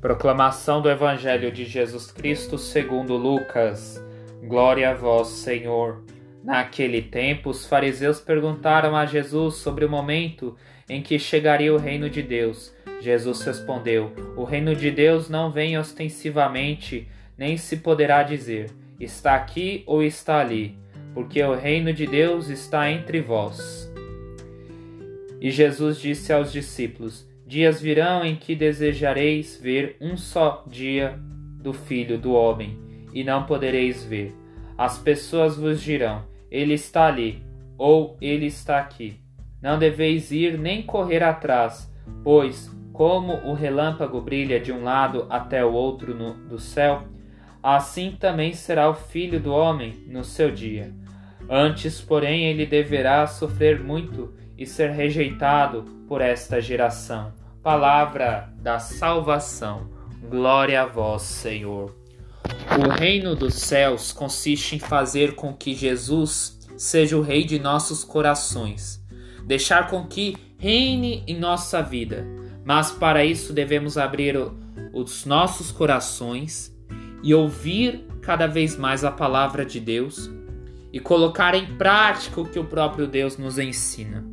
Proclamação do Evangelho de Jesus Cristo segundo Lucas. Glória a vós, Senhor. Naquele tempo, os fariseus perguntaram a Jesus sobre o momento em que chegaria o reino de Deus. Jesus respondeu: O reino de Deus não vem ostensivamente, nem se poderá dizer: está aqui ou está ali, porque o reino de Deus está entre vós. E Jesus disse aos discípulos: Dias virão em que desejareis ver um só dia do Filho do Homem, e não podereis ver. As pessoas vos dirão: Ele está ali, ou Ele está aqui. Não deveis ir nem correr atrás, pois, como o relâmpago brilha de um lado até o outro no, do céu, assim também será o Filho do Homem no seu dia. Antes, porém, ele deverá sofrer muito e ser rejeitado por esta geração. Palavra da salvação. Glória a vós, Senhor. O reino dos céus consiste em fazer com que Jesus seja o rei de nossos corações, deixar com que reine em nossa vida. Mas para isso devemos abrir os nossos corações e ouvir cada vez mais a palavra de Deus e colocar em prática o que o próprio Deus nos ensina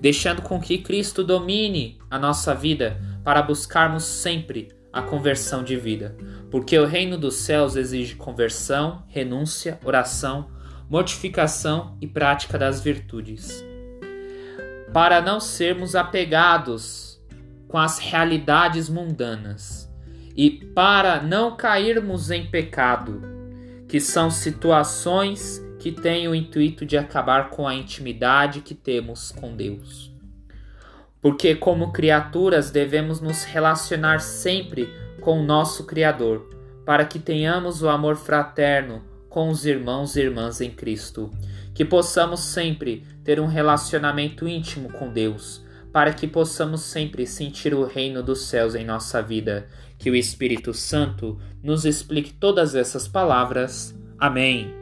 deixando com que Cristo domine a nossa vida para buscarmos sempre a conversão de vida, porque o reino dos céus exige conversão, renúncia, oração, mortificação e prática das virtudes. Para não sermos apegados com as realidades mundanas e para não cairmos em pecado, que são situações que tem o intuito de acabar com a intimidade que temos com Deus. Porque, como criaturas, devemos nos relacionar sempre com o nosso Criador, para que tenhamos o amor fraterno com os irmãos e irmãs em Cristo, que possamos sempre ter um relacionamento íntimo com Deus, para que possamos sempre sentir o reino dos céus em nossa vida. Que o Espírito Santo nos explique todas essas palavras. Amém.